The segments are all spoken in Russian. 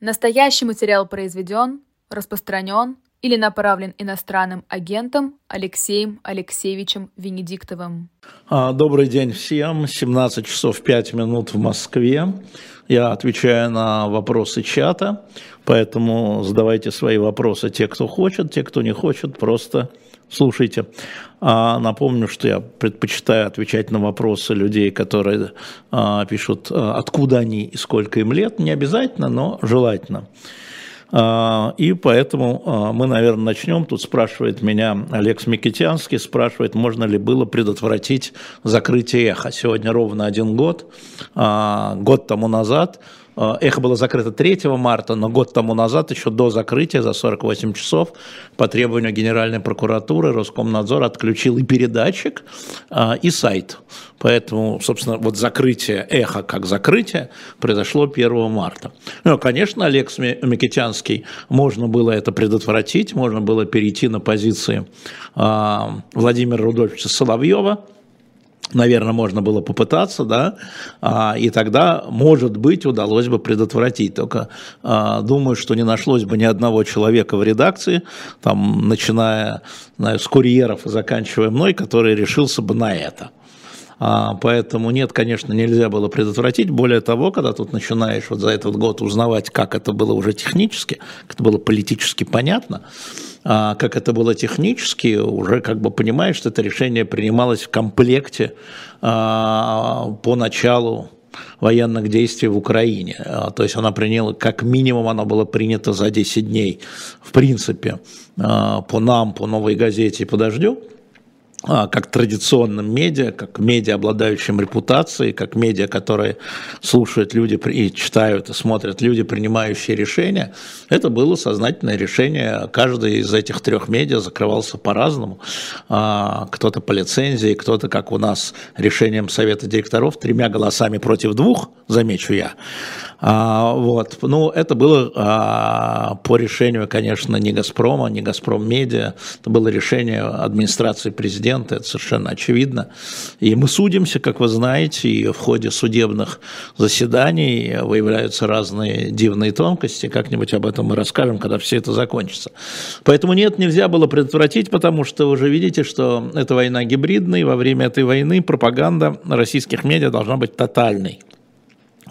Настоящий материал произведен, распространен или направлен иностранным агентом Алексеем Алексеевичем Венедиктовым. А, добрый день всем. 17 часов 5 минут в Москве. Я отвечаю на вопросы чата, поэтому задавайте свои вопросы те, кто хочет, те, кто не хочет, просто слушайте. А напомню, что я предпочитаю отвечать на вопросы людей, которые а, пишут, а, откуда они и сколько им лет. Не обязательно, но желательно. А, и поэтому а, мы, наверное, начнем. Тут спрашивает меня Олег Смикитянский, спрашивает, можно ли было предотвратить закрытие эхо. Сегодня ровно один год. А, год тому назад эхо было закрыто 3 марта, но год тому назад, еще до закрытия, за 48 часов, по требованию Генеральной прокуратуры, Роскомнадзор отключил и передатчик, э, и сайт. Поэтому, собственно, вот закрытие эхо как закрытие произошло 1 марта. Ну, конечно, Олег Микитянский, можно было это предотвратить, можно было перейти на позиции э, Владимира Рудольфовича Соловьева, наверное, можно было попытаться, да, а, и тогда, может быть, удалось бы предотвратить. Только а, думаю, что не нашлось бы ни одного человека в редакции, там, начиная знаю, с курьеров и заканчивая мной, который решился бы на это. А, поэтому нет, конечно, нельзя было предотвратить. Более того, когда тут начинаешь вот за этот год узнавать, как это было уже технически, как это было политически понятно, а, как это было технически, уже как бы понимаешь, что это решение принималось в комплекте а, по началу военных действий в Украине. То есть она приняла, как минимум оно было принято за 10 дней, в принципе, по нам, по «Новой газете» и по «Дождю». А, как традиционным медиа, как медиа, обладающим репутацией, как медиа, которые слушают люди и читают и смотрят люди, принимающие решения, это было сознательное решение. Каждый из этих трех медиа закрывался по-разному. А, кто-то по лицензии, кто-то, как у нас, решением совета директоров, тремя голосами против двух, замечу я. А, вот. Ну, это было по решению, конечно, не «Газпрома», не «Газпром Медиа». Это было решение администрации президента, это совершенно очевидно. И мы судимся, как вы знаете, и в ходе судебных заседаний выявляются разные дивные тонкости. Как-нибудь об этом мы расскажем, когда все это закончится. Поэтому нет, нельзя было предотвратить, потому что вы уже видите, что эта война гибридная, и во время этой войны пропаганда российских медиа должна быть тотальной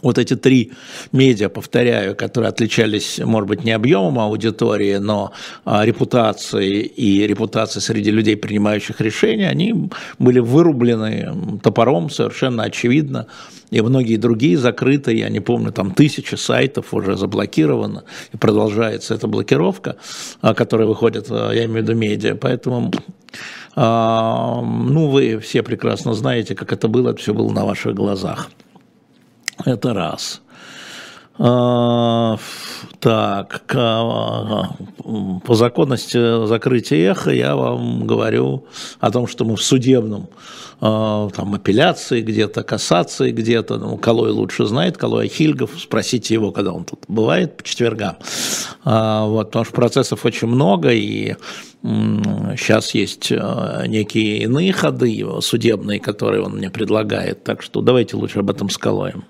вот эти три медиа, повторяю, которые отличались, может быть, не объемом аудитории, но а, репутацией и репутацией среди людей, принимающих решения, они были вырублены топором совершенно очевидно. И многие другие закрыты, я не помню, там тысячи сайтов уже заблокировано, и продолжается эта блокировка, а, которая выходит, а, я имею в виду медиа. Поэтому ну, вы все прекрасно знаете, как это было, это все было на ваших глазах. Это раз. А, так, по законности закрытия эхо я вам говорю о том, что мы в судебном а, там апелляции где-то, кассации где-то, ну, Калой лучше знает, Калой Ахильгов, спросите его, когда он тут бывает по четвергам. А, вот, потому что процессов очень много, и сейчас есть некие иные ходы судебные, которые он мне предлагает, так что давайте лучше об этом с Калоем.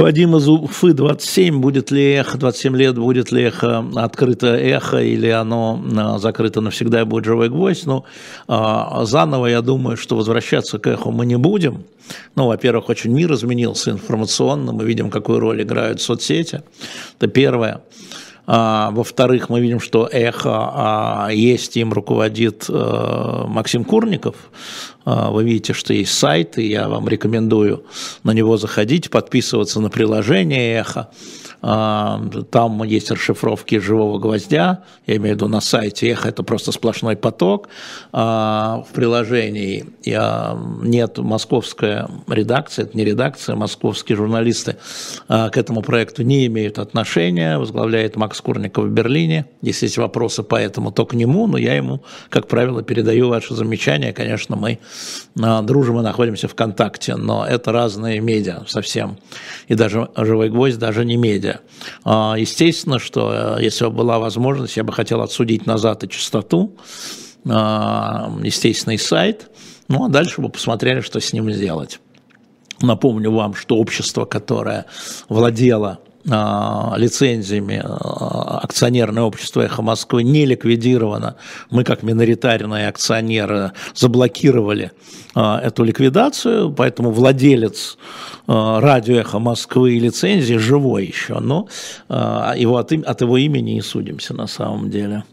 Вадим из Уфы, 27, будет ли эхо, 27 лет, будет ли эхо открыто эхо или оно а, закрыто навсегда и будет живой гвоздь. Ну, а, заново я думаю, что возвращаться к эху мы не будем. Ну, во-первых, очень мир изменился информационно, мы видим, какую роль играют соцсети. Это первое. А, во-вторых, мы видим, что эхо а, есть, им руководит а, Максим Курников. А, вы видите, что есть сайт, и я вам рекомендую на него заходить, подписываться на приложение эхо. А, там есть расшифровки живого гвоздя, я имею в виду на сайте Эхо, это просто сплошной поток. А, в приложении нет московская редакция, это не редакция, московские журналисты а, к этому проекту не имеют отношения, возглавляет Макс Курников в Берлине. Если есть вопросы по этому, то к нему, но я ему, как правило, передаю ваши замечания. Конечно, мы дружим и находимся в контакте, но это разные медиа совсем. И даже «Живой гвоздь» даже не медиа медиа. А, естественно, что э, если бы была возможность, я бы хотел отсудить назад и частоту, а, естественный сайт, ну а дальше бы посмотрели, что с ним сделать. Напомню вам, что общество, которое владело а, лицензиями акционерное общество «Эхо Москвы» не ликвидировано. Мы, как миноритарные акционеры, заблокировали эту ликвидацию, поэтому владелец радио «Эхо Москвы» лицензии живой еще, но его от, от его имени не судимся на самом деле.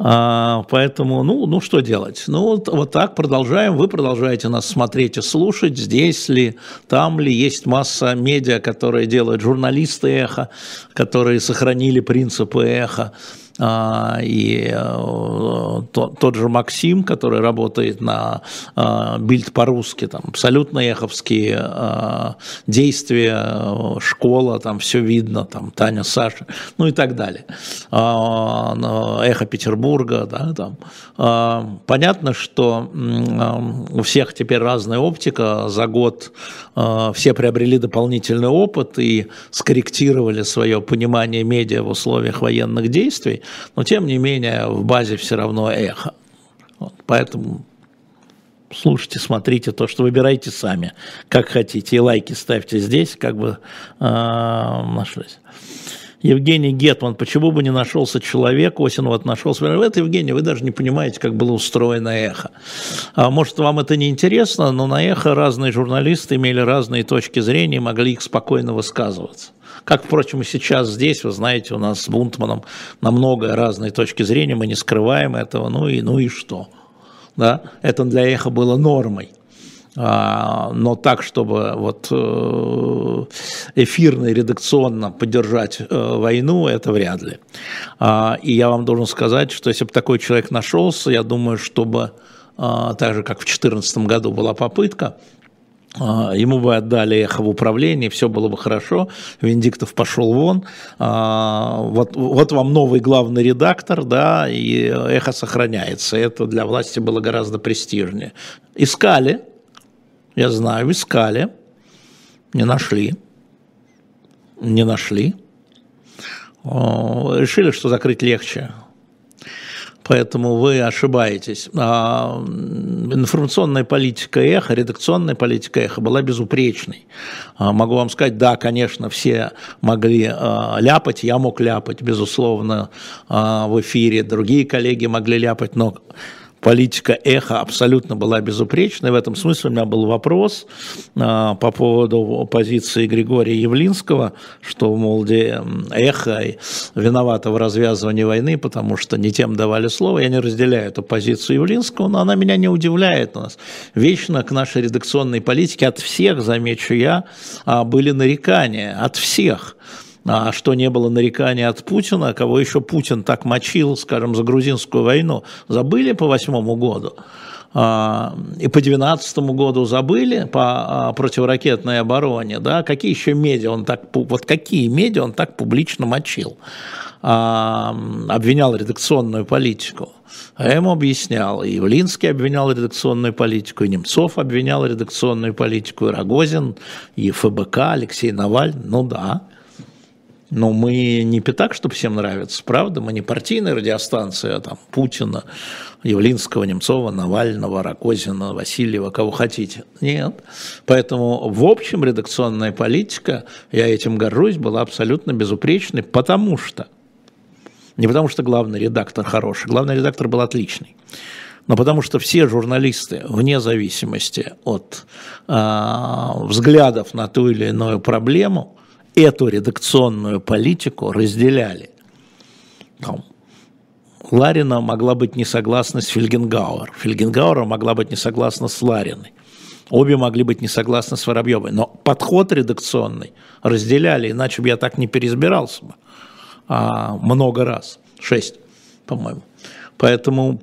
А, поэтому, ну, ну, что делать? Ну, вот, вот так продолжаем. Вы продолжаете нас смотреть и слушать. Здесь ли, там ли есть масса медиа, которые делают журналисты эхо, которые сохранили принципы эхо. А, и э, тот же Максим, который работает на а, бильд по-русски, там абсолютно эховские а, действия, школа, там все видно, там Таня, Саша, ну и так далее. Эхо Петербурга, да, там. Понятно, что у всех теперь разная оптика, за год все приобрели дополнительный опыт и скорректировали свое понимание медиа в условиях военных действий, но тем не менее в базе все равно эхо. Вот, поэтому слушайте, смотрите то, что выбирайте сами, как хотите, и лайки ставьте здесь, как бы э, нашлись. Евгений Гетман, почему бы не нашелся человек, Осин вот нашелся. Это, Евгений, вы даже не понимаете, как было устроено эхо. А может, вам это не интересно, но на эхо разные журналисты имели разные точки зрения, могли их спокойно высказываться. Как, впрочем, и сейчас здесь, вы знаете, у нас с Бунтманом на много разные точки зрения, мы не скрываем этого, ну и, ну и что? Да? Это для эхо было нормой. А, но так, чтобы вот э, эфирно и редакционно поддержать э, войну, это вряд ли. А, и я вам должен сказать, что если бы такой человек нашелся, я думаю, чтобы а, так же, как в 2014 году была попытка, ему бы отдали эхо в управление, все было бы хорошо, Виндиктов пошел вон, вот, вот вам новый главный редактор, да, и эхо сохраняется, это для власти было гораздо престижнее. Искали, я знаю, искали, не нашли, не нашли. Решили, что закрыть легче. Поэтому вы ошибаетесь. А, информационная политика эхо, редакционная политика эхо была безупречной. А, могу вам сказать, да, конечно, все могли а, ляпать, я мог ляпать, безусловно, в эфире, другие коллеги могли ляпать, но политика эхо абсолютно была безупречной. В этом смысле у меня был вопрос а, по поводу позиции Григория Явлинского, что, мол, где эхо виновато в развязывании войны, потому что не тем давали слово. Я не разделяю эту позицию Явлинского, но она меня не удивляет. У нас вечно к нашей редакционной политике от всех, замечу я, а, были нарекания, от всех а что не было нарекания от Путина, кого еще Путин так мочил, скажем, за грузинскую войну, забыли по восьмому году? А, и по 2012 году забыли по а, противоракетной обороне, да, какие еще медиа он так, вот какие медиа он так публично мочил, обвинял редакционную политику. А ему объяснял, и Явлинский обвинял редакционную политику, и Немцов обвинял редакционную политику, и Рогозин, и ФБК, Алексей Навальный, ну да, но мы не пятак, чтобы всем нравится, правда? Мы не партийная радиостанция, а там Путина, Явлинского, Немцова, Навального, Ракозина, Васильева, кого хотите. Нет. Поэтому в общем редакционная политика, я этим горжусь, была абсолютно безупречной, потому что, не потому что главный редактор хороший, главный редактор был отличный, но потому что все журналисты, вне зависимости от э, взглядов на ту или иную проблему, эту редакционную политику разделяли. Ларина могла быть не согласна с Фельгенгауэр, Фельгенгауэр могла быть не согласна с Лариной. Обе могли быть не согласны с Воробьевой, но подход редакционный разделяли, иначе бы я так не переизбирался бы а, много раз, шесть, по-моему. Поэтому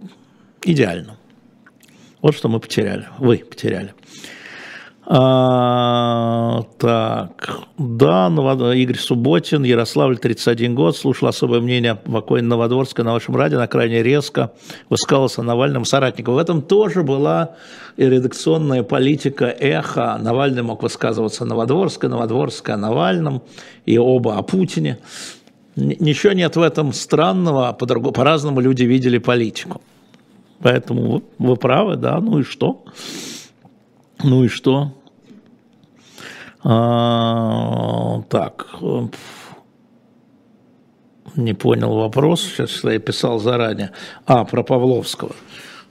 идеально. Вот что мы потеряли, вы потеряли. А, так, да, Игорь Субботин, Ярославль, 31 год, слушал особое мнение покойной Новодворска на вашем радио, на крайне резко высказался Навальным соратникам. В этом тоже была и редакционная политика эхо. Навальный мог высказываться Новодворская, Новодворская о Навальном, и оба о Путине. Ничего нет в этом странного, по-разному люди видели политику. Поэтому вы правы, да, ну и что? Ну и что? А, так, не понял вопрос, сейчас я писал заранее. А, про Павловского.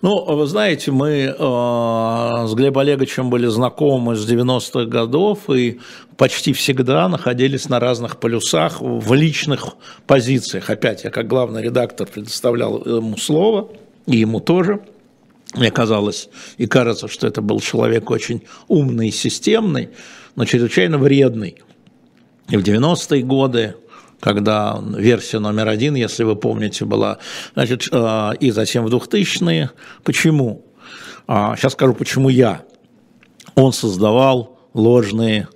Ну, вы знаете, мы э, с Глебом Олеговичем были знакомы с 90-х годов и почти всегда находились на разных полюсах в личных позициях. Опять, я как главный редактор предоставлял ему слово, и ему тоже. Мне казалось и кажется, что это был человек очень умный и системный, но чрезвычайно вредный. И в 90-е годы когда версия номер один, если вы помните, была, значит, э, и затем в 2000-е. Почему? Сейчас а, скажу, почему я. Он создавал ложные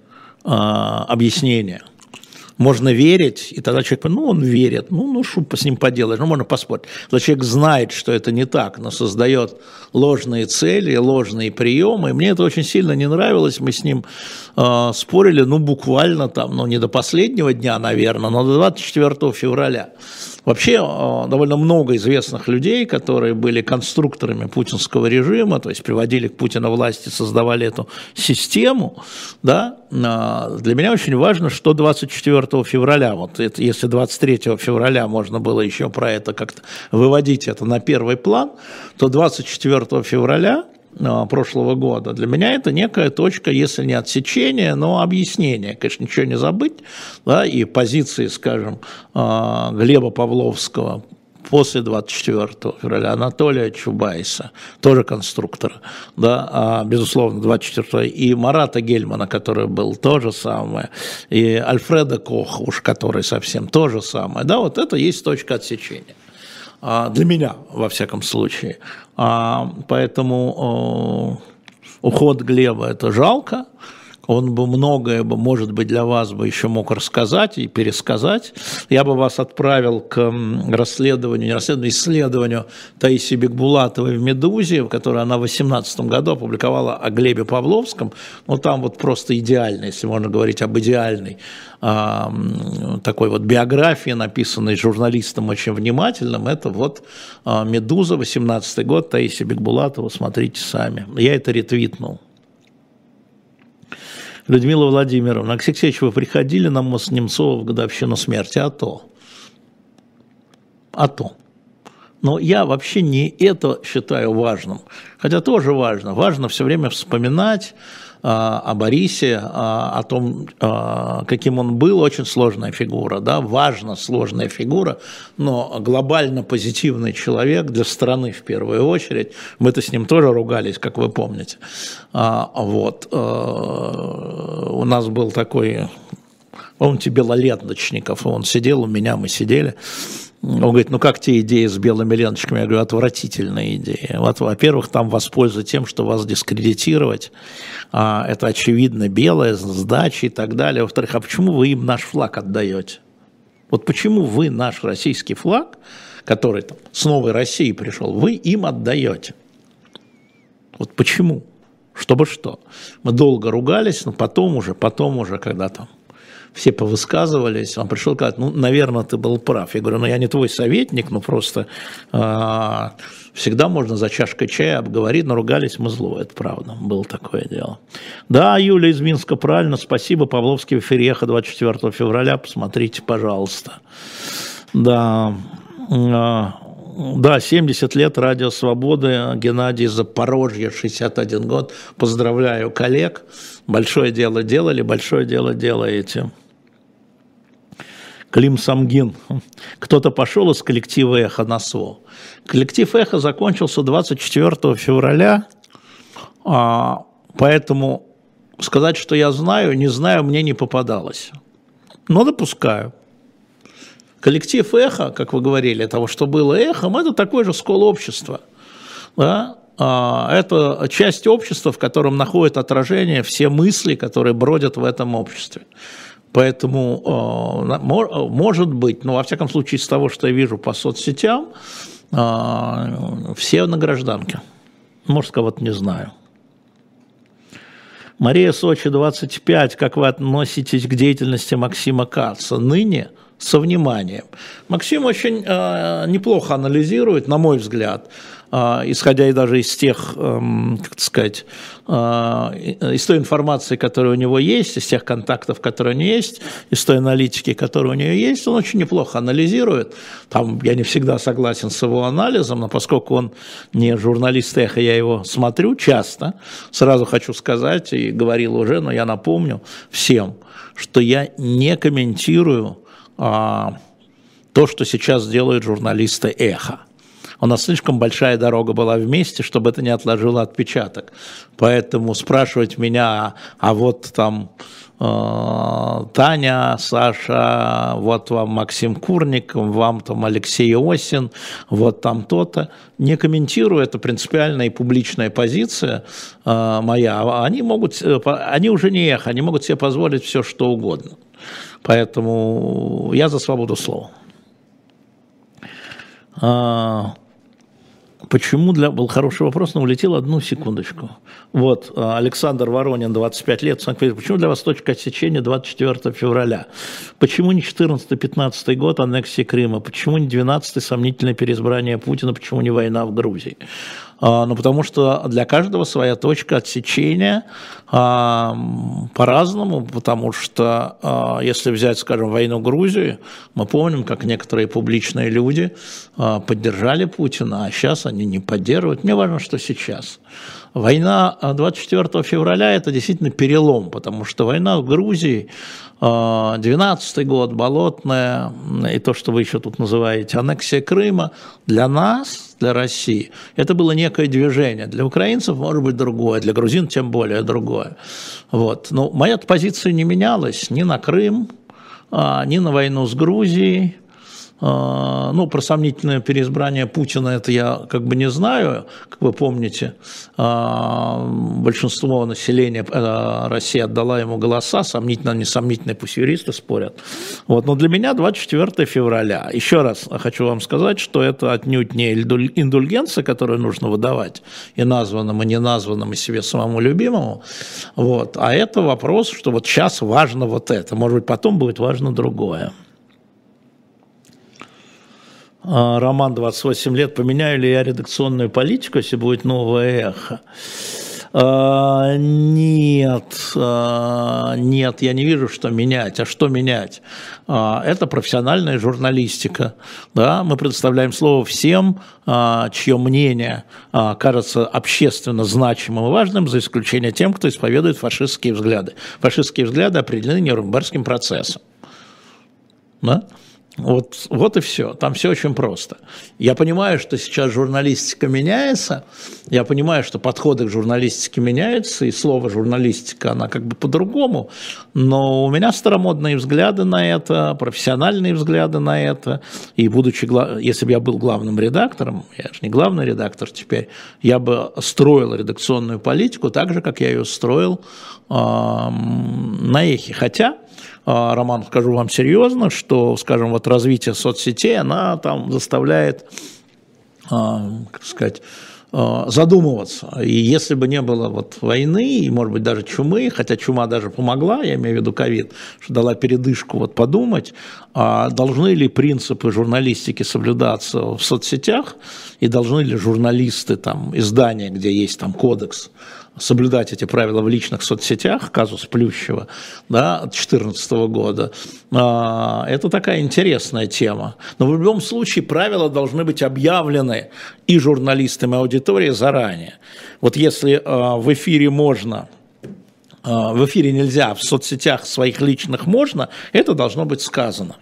э, объяснения – можно верить, и тогда человек, ну, он верит, ну, ну, что с ним поделаешь, ну, можно поспорить. Когда человек знает, что это не так, но создает ложные цели, ложные приемы, и мне это очень сильно не нравилось, мы с ним э, спорили, ну, буквально там, ну, не до последнего дня, наверное, но до 24 февраля. Вообще э, довольно много известных людей, которые были конструкторами путинского режима, то есть приводили к Путину власти, создавали эту систему, да, э, для меня очень важно, что 24 февраля, вот это, если 23 февраля можно было еще про это как-то выводить это на первый план, то 24 февраля а, прошлого года. Для меня это некая точка, если не отсечения, но объяснения. Конечно, ничего не забыть. Да, и позиции, скажем, а, Глеба Павловского после 24 февраля, Анатолия Чубайса, тоже конструктора, да, а, безусловно, 24 и Марата Гельмана, который был то же самое, и Альфреда Коха, уж который совсем то же самое, да, вот это есть точка отсечения. А, для меня, во всяком случае. А, поэтому уход Глеба – это жалко, он бы многое, бы, может быть, для вас бы еще мог рассказать и пересказать. Я бы вас отправил к расследованию, не расследованию, исследованию Таисии Бекбулатовой в «Медузе», в которой она в 2018 году опубликовала о Глебе Павловском. Ну, там вот просто идеально, если можно говорить об идеальной а, такой вот биографии, написанной журналистом очень внимательным. Это вот а, «Медуза», 18 год, Таисия Бекбулатова, смотрите сами. Я это ретвитнул. Людмила Владимировна, Алексей Алексеевич, вы приходили на мост Немцова в годовщину смерти? А то. А то. Но я вообще не это считаю важным. Хотя тоже важно. Важно все время вспоминать о Борисе, а, о том, а, каким он был, очень сложная фигура, да, важно сложная фигура, но глобально позитивный человек для страны в первую очередь. Мы-то с ним тоже ругались, как вы помните. Вот. У нас был такой, помните, Белолеточников, он сидел у меня, мы сидели, он говорит, ну как те идеи с белыми ленточками? Я говорю, отвратительная идея. Вот, во-первых, там воспользоваться тем, что вас дискредитировать. А, это очевидно белое, сдачи и так далее. Во-вторых, а почему вы им наш флаг отдаете? Вот почему вы наш российский флаг, который там, с новой России пришел, вы им отдаете? Вот почему? Чтобы что? Мы долго ругались, но потом уже, потом уже, когда там все повысказывались, он пришел сказать, ну, наверное, ты был прав. Я говорю, ну, я не твой советник, ну, просто э, всегда можно за чашкой чая обговорить, но ругались мы зло, это правда, было такое дело. Да, Юля из Минска, правильно, спасибо, Павловский Фереха 24 февраля, посмотрите, пожалуйста. Да, э, да, 70 лет Радио Свободы, Геннадий Запорожье, 61 год. Поздравляю коллег. Большое дело делали, большое дело делаете. Клим Самгин. Кто-то пошел из коллектива «Эхо» на СВО. Коллектив «Эхо» закончился 24 февраля, а, поэтому сказать, что я знаю, не знаю, мне не попадалось. Но допускаю. Коллектив «Эхо», как вы говорили, того, что было эхом, это такой же скол общества. Да? А, это часть общества, в котором находят отражение все мысли, которые бродят в этом обществе. Поэтому, а, может быть, ну, во всяком случае, из того, что я вижу по соцсетям, а, все на гражданке. Может, кого-то не знаю. Мария Сочи, 25. Как вы относитесь к деятельности Максима Каца? Ныне со вниманием. Максим очень э, неплохо анализирует, на мой взгляд, э, исходя и даже из тех, э, как сказать, э, из той информации, которая у него есть, из тех контактов, которые у него есть, из той аналитики, которая у него есть, он очень неплохо анализирует. Там я не всегда согласен с его анализом, но поскольку он не журналист эхо, я его смотрю часто, сразу хочу сказать, и говорил уже, но я напомню всем, что я не комментирую а, то, что сейчас делают журналисты «Эхо». У нас слишком большая дорога была вместе, чтобы это не отложило отпечаток. Поэтому спрашивать меня, а вот там Таня, Саша, вот вам Максим Курник, вам там Алексей Осин, вот там то-то. Не комментирую, это принципиальная и публичная позиция э, моя. Они могут, э, они уже не эхо, они могут себе позволить все, что угодно. Поэтому я за свободу слова. Почему для... Был хороший вопрос, но улетел одну секундочку. Вот, а, Александр Воронин, 25 лет, Почему для вас точка отсечения 24 февраля? Почему не 14-15 год аннексии Крыма? Почему не 12 сомнительное переизбрание Путина? Почему не война в Грузии? А, ну, потому что для каждого своя точка отсечения а, по-разному, потому что а, если взять, скажем, войну Грузии, мы помним, как некоторые публичные люди поддержали Путина, а сейчас они не поддерживают. Мне важно, что сейчас. Война 24 февраля – это действительно перелом, потому что война в Грузии, 12 год, Болотная, и то, что вы еще тут называете аннексия Крыма, для нас, для России, это было некое движение. Для украинцев, может быть, другое, для грузин тем более другое. Вот. Но моя позиция не менялась ни на Крым, а, ни на войну с Грузией, ну, про сомнительное переизбрание Путина это я как бы не знаю, как вы помните, а, большинство населения э, России отдала ему голоса, сомнительно, несомнительно, пусть юристы спорят. Вот, но для меня 24 февраля. Еще раз хочу вам сказать, что это отнюдь не индульгенция, которую нужно выдавать и названным, и неназванным, и себе самому любимому, вот, а это вопрос, что вот сейчас важно вот это, может быть, потом будет важно другое. А, роман 28 лет, поменяю ли я редакционную политику, если будет новое эхо? А, нет, а, нет, я не вижу, что менять. А что менять? Это профессиональная журналистика. Да? Мы предоставляем слово всем, чье мнение кажется общественно значимым и важным, за исключением тем, кто исповедует фашистские взгляды. Фашистские взгляды определены Нюрнбергским процессом. Да? Вот, вот и все. Там все очень просто. Я понимаю, что сейчас журналистика меняется, я понимаю, что подходы к журналистике меняются, и слово журналистика, она как бы по-другому, но у меня старомодные взгляды на это, профессиональные взгляды на это, и будучи, если бы я был главным редактором, я же не главный редактор теперь, я бы строил редакционную политику так же, как я ее строил э, на эхе. Хотя Роман, скажу вам серьезно, что, скажем, вот развитие соцсетей, она там заставляет, а, как сказать, а, задумываться. И если бы не было вот войны, и, может быть, даже чумы, хотя чума даже помогла, я имею в виду ковид, что дала передышку вот подумать, а должны ли принципы журналистики соблюдаться в соцсетях, и должны ли журналисты, там, издания, где есть там кодекс, соблюдать эти правила в личных соцсетях, казус Плющева, да, 2014 года, а, это такая интересная тема. Но в любом случае правила должны быть объявлены и журналистам, и аудитории заранее. Вот если а, в эфире можно а, в эфире нельзя, в соцсетях своих личных можно, это должно быть сказано.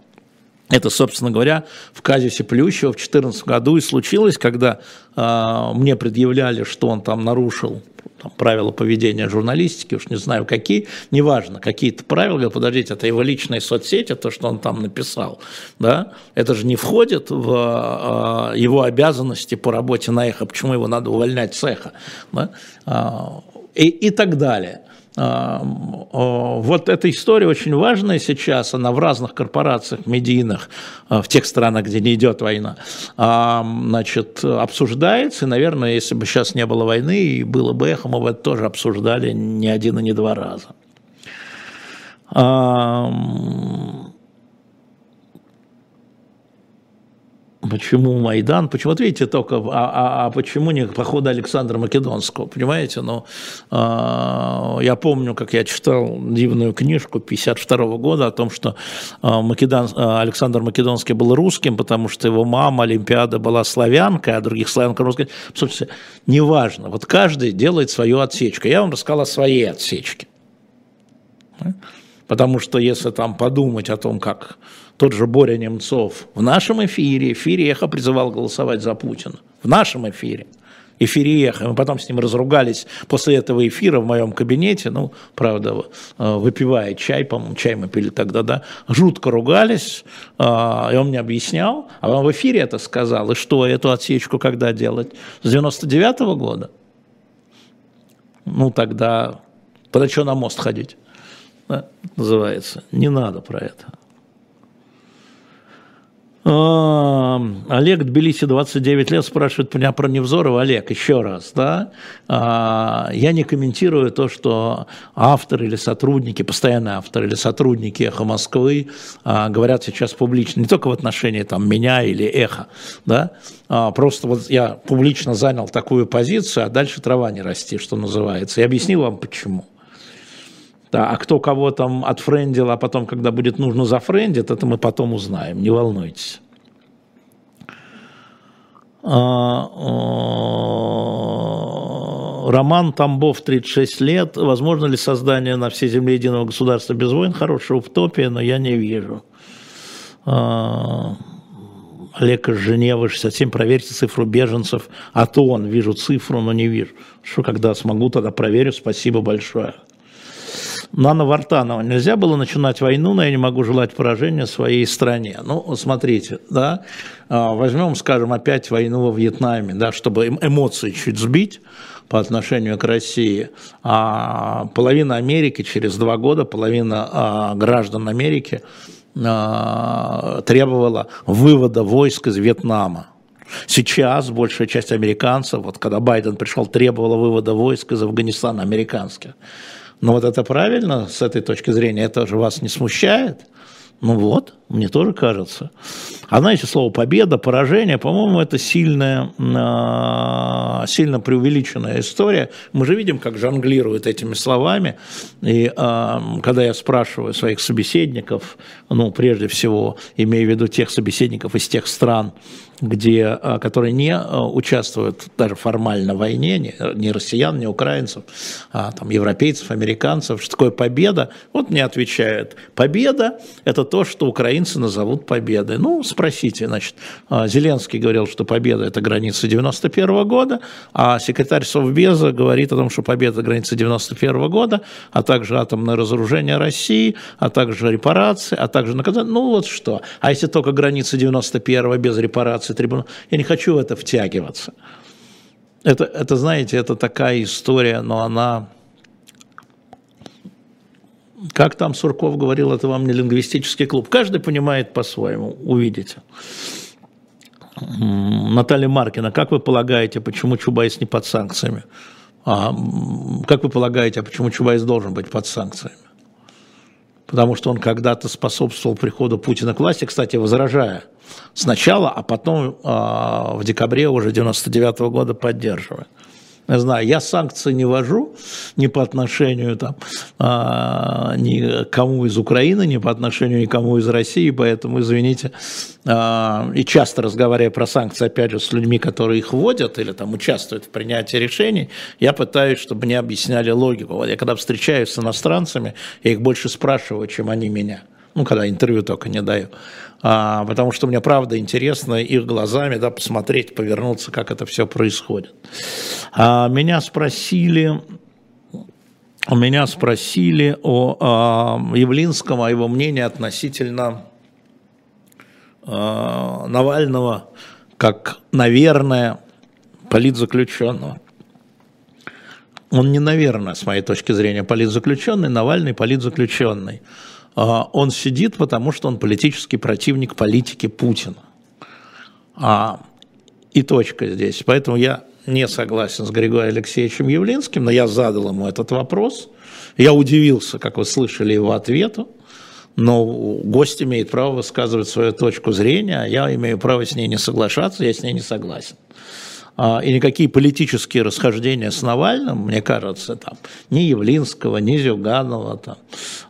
Это, собственно говоря, в казусе Плющева в 2014 году и случилось, когда э, мне предъявляли, что он там нарушил там, правила поведения журналистики, уж не знаю какие, неважно, какие-то правила, говорят, подождите, это его личные соцсети, то, что он там написал, да, это же не входит в э, его обязанности по работе на эхо, почему его надо увольнять с эхо, да, э, и, и так далее. А, вот эта история очень важная сейчас, она в разных корпорациях медийных, а, в тех странах, где не идет война, а, значит, обсуждается, и, наверное, если бы сейчас не было войны и было бы эхо, мы бы это тоже обсуждали не один и не два раза. Почему Майдан? Почему? Вот видите только, а, а, а почему не похода Александра Македонского, понимаете? Ну, э, я помню, как я читал дивную книжку 52 года о том, что э, Македон, э, Александр Македонский был русским, потому что его мама Олимпиада была славянкой, а других славянка русская. Собственно, неважно. Вот каждый делает свою отсечку. Я вам рассказал о своей отсечке. Потому что если там подумать о том, как тот же Боря Немцов в нашем эфире, эфире Эхо призывал голосовать за Путина. В нашем эфире. Эфире Эхо. Мы потом с ним разругались после этого эфира в моем кабинете, ну, правда, э, выпивая чай, по-моему, чай мы пили тогда, да, жутко ругались, э, и он мне объяснял, а он в эфире это сказал, и что, эту отсечку когда делать? С 99 -го года? Ну, тогда, тогда что на мост ходить? Да, называется. Не надо про это. А, Олег Тбилиси, 29 лет, спрашивает меня про Невзорова. Олег, еще раз, да, а, я не комментирую то, что авторы или сотрудники, постоянные авторы или сотрудники «Эхо Москвы» а, говорят сейчас публично, не только в отношении там, меня или «Эхо», да, просто вот я публично занял такую позицию, а дальше трава не расти, что называется, и объяснил вам почему. Да, а кто кого там отфрендил, а потом, когда будет нужно, зафрендит, это мы потом узнаем, не волнуйтесь. А, Роман Тамбов, 36 лет. Возможно ли создание на всей земле единого государства без войн? Хорошая утопия, но я не вижу. А, Олег из Женевы, 67, проверьте цифру беженцев. А то он, вижу цифру, но не вижу. Что, когда смогу, тогда проверю. Спасибо большое. Нана Вартанова. Нельзя было начинать войну, но я не могу желать поражения своей стране. Ну, смотрите, да, а, возьмем, скажем, опять войну во Вьетнаме, да, чтобы эм, эмоции чуть сбить по отношению к России. А половина Америки через два года, половина а, граждан Америки а, требовала вывода войск из Вьетнама. Сейчас большая часть американцев, вот когда Байден пришел, требовала вывода войск из Афганистана американских. Но вот это правильно с этой точки зрения, это же вас не смущает? Ну вот, мне тоже кажется. А знаете, слово победа, поражение, по-моему, это сильная, а, сильно преувеличенная история. Мы же видим, как жонглируют этими словами. И а, когда я спрашиваю своих собеседников, ну, прежде всего, имею в виду тех собеседников из тех стран, где, а, которые не участвуют даже формально в войне, ни, ни россиян, ни украинцев, а там европейцев, американцев, что такое победа, вот мне отвечают, победа – это то, что украинцы назовут победой. Ну, спросите, значит, а, Зеленский говорил, что победа – это граница 91 -го года, а секретарь Совбеза говорит о том, что победа – граница 91 -го года, а также атомное разоружение России, а также репарации, а также наказание. Ну, вот что. А если только граница 91 без репараций, апелляции трибунала. Я не хочу в это втягиваться. Это, это, знаете, это такая история, но она... Как там Сурков говорил, это вам не лингвистический клуб. Каждый понимает по-своему, увидите. Наталья Маркина, как вы полагаете, почему Чубайс не под санкциями? А, как вы полагаете, а почему Чубайс должен быть под санкциями? Потому что он когда-то способствовал приходу Путина к власти, кстати, возражая – сначала, а потом а, в декабре уже 99 -го года поддерживает. Я знаю, я санкции не вожу ни по отношению там, а, ни кому из Украины, ни по отношению никому из России, поэтому, извините, а, и часто разговаривая про санкции, опять же, с людьми, которые их вводят или там участвуют в принятии решений, я пытаюсь, чтобы мне объясняли логику. Вот я когда встречаюсь с иностранцами, я их больше спрашиваю, чем они меня ну, когда интервью только не даю, а, потому что мне правда интересно их глазами, да, посмотреть, повернуться, как это все происходит. А, меня спросили, меня спросили о, о Явлинском, о его мнении относительно а, Навального, как, наверное, политзаключенного. Он не, наверное, с моей точки зрения, политзаключенный, Навальный политзаключенный. А, он сидит, потому что он политический противник политики Путина. А, и точка здесь. Поэтому я не согласен с Григорием Алексеевичем Явлинским, но я задал ему этот вопрос. Я удивился, как вы слышали, его ответу. но гость имеет право высказывать свою точку зрения, а я имею право с ней не соглашаться, я с ней не согласен. А, и никакие политические расхождения с Навальным, мне кажется, там, ни Явлинского, ни Зюганова, там,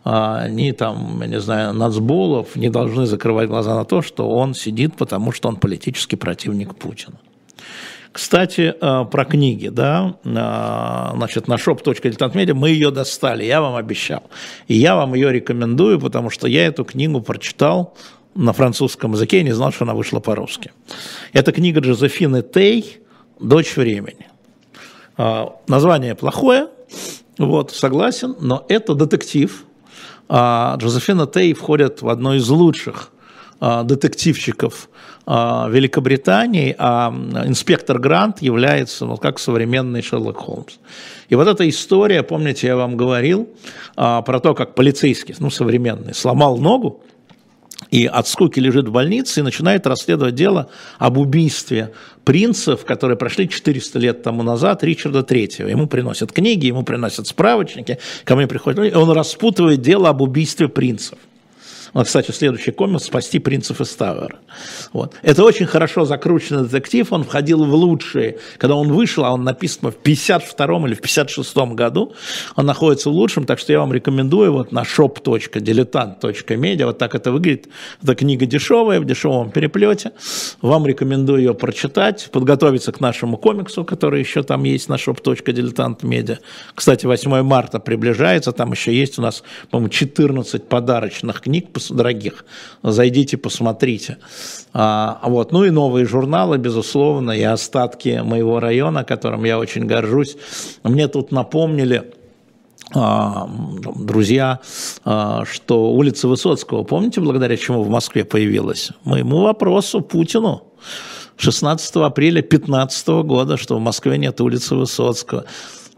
а, ни там, я не знаю, Нацболов не должны закрывать глаза на то, что он сидит, потому что он политический противник Путина. Кстати, а, про книги, да, значит, на shop.diletantmedia мы ее достали, я вам обещал. И я вам ее рекомендую, потому что я эту книгу прочитал на французском языке, и не знал, что она вышла по-русски. Это книга Джозефины Тей «Дочь времени». А, название плохое, вот, согласен, но это детектив. А, Джозефина Тей входит в одно из лучших а, детективщиков Великобритании, а инспектор Грант является ну, как современный Шерлок Холмс. И вот эта история, помните, я вам говорил про то, как полицейский, ну, современный, сломал ногу, и от скуки лежит в больнице и начинает расследовать дело об убийстве принцев, которые прошли 400 лет тому назад, Ричарда Третьего. Ему приносят книги, ему приносят справочники, ко мне приходят, и он распутывает дело об убийстве принцев. Вот, кстати, следующий комикс «Спасти принцев из Тауэра». Вот. Это очень хорошо закрученный детектив, он входил в лучшие. Когда он вышел, а он написан в 52 или в 56 году, он находится в лучшем, так что я вам рекомендую вот на shop.diletant.media, вот так это выглядит. Это книга дешевая, в дешевом переплете. Вам рекомендую ее прочитать, подготовиться к нашему комиксу, который еще там есть на shop.diletant.media. Кстати, 8 марта приближается, там еще есть у нас, по-моему, 14 подарочных книг дорогих. Зайдите, посмотрите. А, вот. Ну и новые журналы, безусловно, и остатки моего района, которым я очень горжусь. Мне тут напомнили, а, друзья, а, что улица Высоцкого, помните, благодаря чему в Москве появилась? Моему вопросу Путину. 16 апреля 2015 года, что в Москве нет улицы Высоцкого.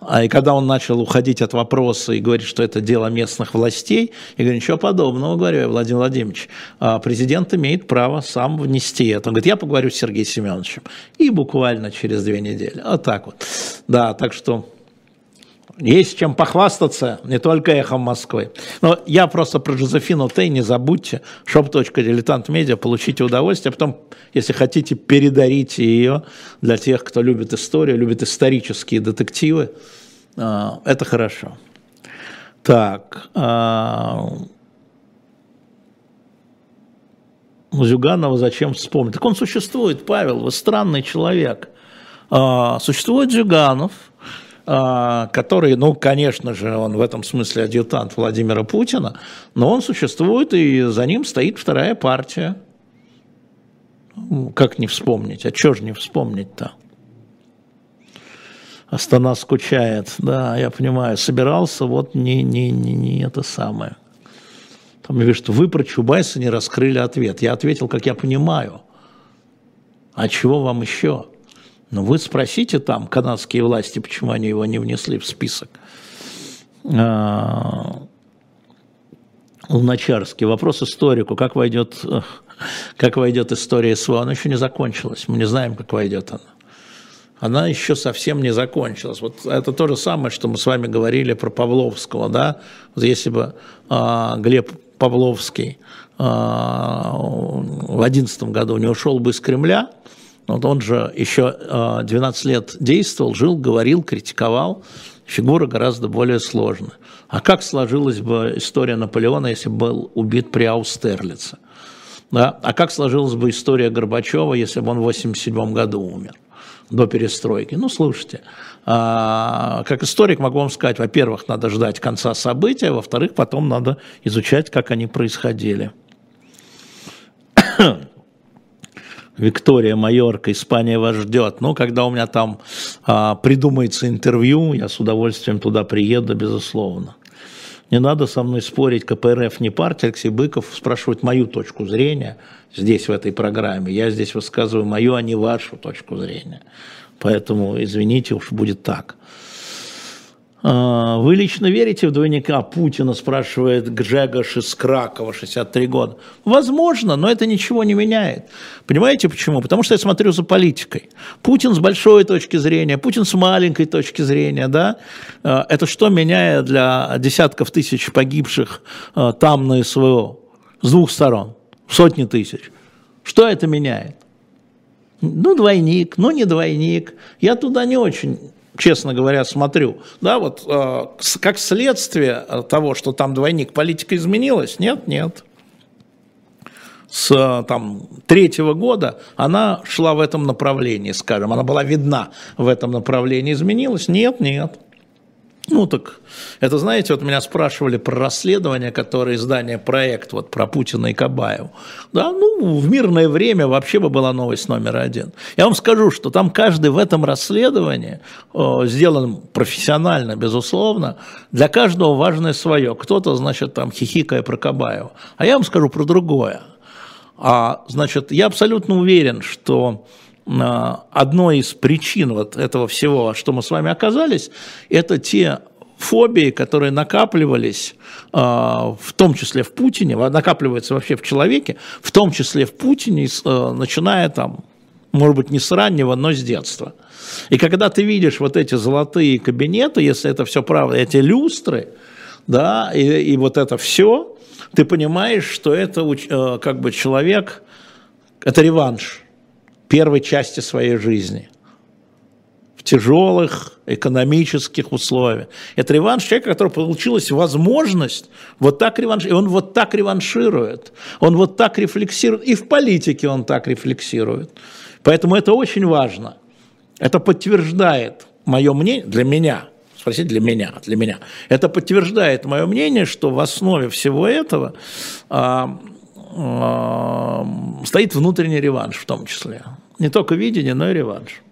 А и когда он начал уходить от вопроса и говорить, что это дело местных властей, я говорю, ничего подобного, говорю Владимир Владимирович, а президент имеет право сам внести это. Он говорит, я поговорю с Сергеем Семеновичем. И буквально через две недели. Вот так вот. Да, так что есть чем похвастаться, не только эхом Москвы. Но я просто про Жозефину Тей не забудьте. shop.diletantmedia, получите удовольствие. А потом, если хотите, передарите ее для тех, кто любит историю, любит исторические детективы. А, это хорошо. Так. А, Зюганова зачем вспомнить? Так он существует, Павел, вы странный человек. Существует Зюганов – который, ну, конечно же, он в этом смысле адъютант Владимира Путина, но он существует, и за ним стоит вторая партия. Как не вспомнить? А что же не вспомнить-то? Астана скучает, да, я понимаю, собирался, вот не, не, не, не это самое. Там я вижу, что вы про Чубайса не раскрыли ответ. Я ответил, как я понимаю. А чего вам еще? Но вы спросите там канадские власти, почему они его не внесли в список. А, Луначарский. Вопрос историку. Как войдет, как войдет история СВО? Она еще не закончилась. Мы не знаем, как войдет она. Она еще совсем не закончилась. Вот это то же самое, что мы с вами говорили про Павловского. Да? Вот если бы а, Глеб Павловский а, в 2011 году не ушел бы из Кремля, вот он же еще 12 а, лет действовал, жил, говорил, критиковал. Фигура гораздо более сложная. А как сложилась бы история Наполеона, если бы был убит при Аустерлице? Да? А как сложилась бы история Горбачева, если бы он в 1987 году умер? до перестройки. Ну, слушайте, а, как историк могу вам сказать, во-первых, надо ждать конца события, во-вторых, потом надо изучать, как они происходили. Виктория, Майорка, Испания вас ждет. Ну, когда у меня там а, придумается интервью, я с удовольствием туда приеду, безусловно. Не надо со мной спорить, КПРФ не партия, Алексей Быков спрашивает мою точку зрения здесь, в этой программе. Я здесь высказываю мою, а не вашу точку зрения. Поэтому, извините, уж будет так. А, вы лично верите в двойника Путина, спрашивает Гжегош из Кракова, 63 года. Возможно, но это ничего не меняет. Понимаете почему? Потому что я смотрю за политикой. Путин с большой точки зрения, Путин с маленькой точки зрения, да? А, это что меняет для десятков тысяч погибших а, там на СВО? С двух сторон, сотни тысяч. Что это меняет? Ну, двойник, ну, не двойник. Я туда не очень честно говоря, смотрю, да, вот э, как следствие того, что там двойник политика изменилась, нет, нет. С э, там, третьего года она шла в этом направлении, скажем, она была видна в этом направлении, изменилась? Нет, нет. Ну так, это знаете, вот меня спрашивали про расследование, которое издание «Проект» вот про Путина и Кабаеву. Да, ну, в мирное время вообще бы была новость номер один. Я вам скажу, что там каждый в этом расследовании о, сделан профессионально, безусловно, для каждого важное свое. Кто-то, значит, там хихикая про Кабаева. А я вам скажу про другое. А, значит, я абсолютно уверен, что одной из причин вот этого всего, что мы с вами оказались, это те фобии, которые накапливались, а, в том числе в Путине, накапливаются вообще в человеке, в том числе в Путине, э, начиная там, может быть, не с раннего, но с детства. И когда ты видишь вот эти золотые кабинеты, если это все правда, эти люстры, да, и, и вот это все, ты понимаешь, что это как бы человек, это реванш первой части своей жизни в тяжелых экономических условиях. Это реванш человека, который получилась возможность вот так реванш, и он вот так реванширует, он вот так рефлексирует, и в политике он так рефлексирует. Поэтому это очень важно. Это подтверждает мое мнение, для меня, спросите для меня, для меня, это подтверждает мое мнение, что в основе всего этого а, стоит внутренний реванш в том числе. Не только видение, но и реванш.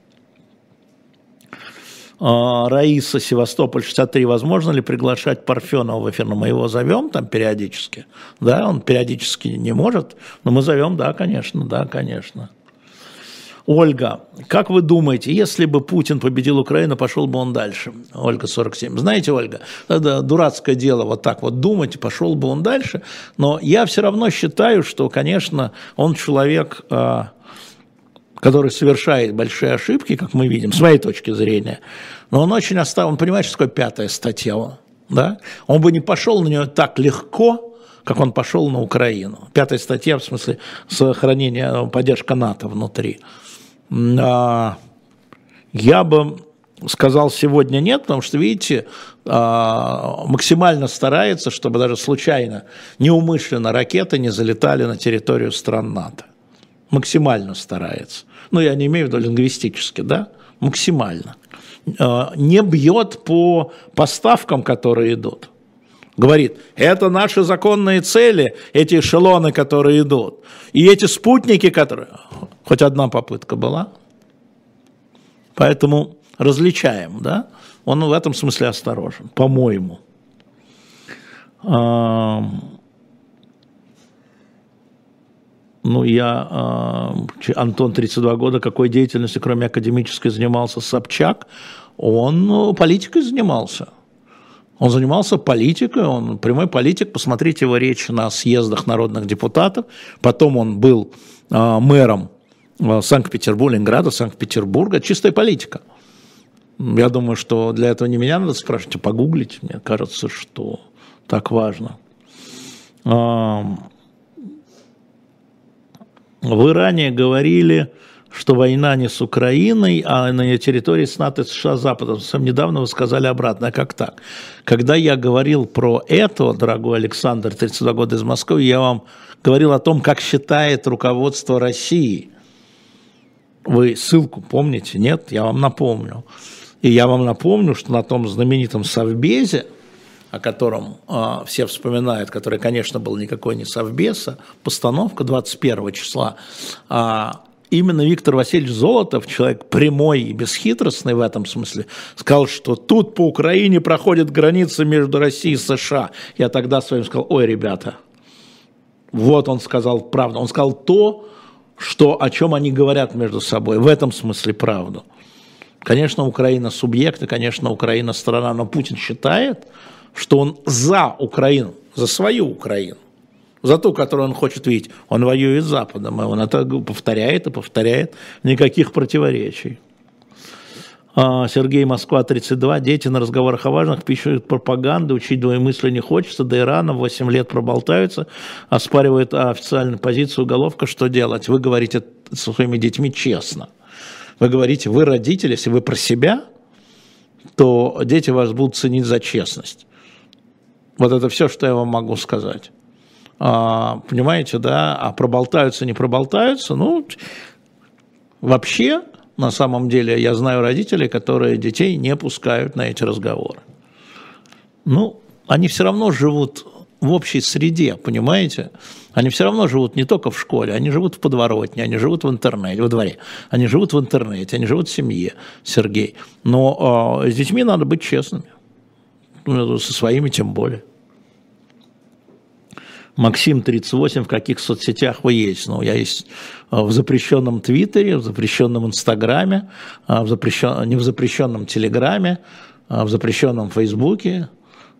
А, Раиса, Севастополь, 63. Возможно ли приглашать Парфенова в эфир? Но мы его зовем там периодически. Да, он периодически не может, но мы зовем, да, конечно, да, конечно. Ольга, как вы думаете, если бы Путин победил Украину, пошел бы он дальше? Ольга, 47. Знаете, Ольга, это дурацкое дело вот так вот думать, пошел бы он дальше, но я все равно считаю, что, конечно, он человек, а, который совершает большие ошибки, как мы видим, с моей точки зрения, но он очень оставил, он понимает, что такое пятая статья, да? он бы не пошел на нее так легко, как он пошел на Украину. Пятая статья, в смысле, сохранения, поддержка НАТО внутри. А, я бы сказал сегодня нет, потому что, видите, а, максимально старается, чтобы даже случайно, неумышленно ракеты не залетали на территорию стран НАТО. Максимально старается. Ну, я не имею в виду лингвистически, да? Максимально. А, не бьет по поставкам, которые идут. Говорит, это наши законные цели, эти эшелоны, которые идут. И эти спутники, которые... Хоть одна попытка была. Поэтому различаем, да? Он в этом смысле осторожен, по-моему. Ну, я, Антон, 32 года, какой деятельностью, кроме академической, занимался Собчак? Он ну, политикой занимался. Он занимался политикой, он прямой политик. Посмотрите его речь на съездах народных депутатов. Потом он был э, мэром Санкт-Петербурга, Ленинграда, Санкт-Петербурга. Чистая политика. Я думаю, что для этого не меня надо спрашивать, а погуглить. Мне кажется, что так важно. Вы ранее говорили, что война не с Украиной, а на ее территории с НАТО и США Западом. Совсем недавно вы сказали обратно. А как так? Когда я говорил про это, дорогой Александр, 32 года из Москвы, я вам говорил о том, как считает руководство России. Вы ссылку помните? Нет? Я вам напомню. И я вам напомню, что на том знаменитом Совбезе, о котором э, все вспоминают, который, конечно, был никакой не Совбеса, постановка 21 числа, э, именно Виктор Васильевич Золотов, человек прямой и бесхитростный в этом смысле, сказал, что тут по Украине проходит граница между Россией и США. Я тогда своим сказал, ой, ребята, вот он сказал правду. Он сказал то, что, о чем они говорят между собой. В этом смысле правду. Конечно, Украина субъект, и, конечно, Украина страна, но Путин считает, что он за Украину, за свою Украину, за ту, которую он хочет видеть. Он воюет с Западом, и он это повторяет и повторяет, никаких противоречий. А, Сергей Москва, 32. Дети на разговорах о важных пишут пропаганду, учить двоемыслие не хочется. До Ирана 8 лет проболтаются, оспаривают официальную позицию уголовка. Что делать? Вы говорите со своими детьми честно. Вы говорите, вы родители, если вы про себя, то дети вас будут ценить за честность. Вот это все, что я вам могу сказать. А, понимаете, да? А проболтаются, не проболтаются, ну, вообще на самом деле я знаю родителей, которые детей не пускают на эти разговоры. Ну, они все равно живут в общей среде, понимаете? Они все равно живут не только в школе, они живут в подворотне, они живут в интернете, во дворе, они живут в интернете, они живут в семье, Сергей. Но э, с детьми надо быть честными, ну, со своими тем более. Максим 38, в каких соцсетях вы есть? Ну, я есть э, в запрещенном Твиттере, в запрещенном Инстаграме, э, в запрещен... не в запрещенном Телеграме, э, в запрещенном Фейсбуке.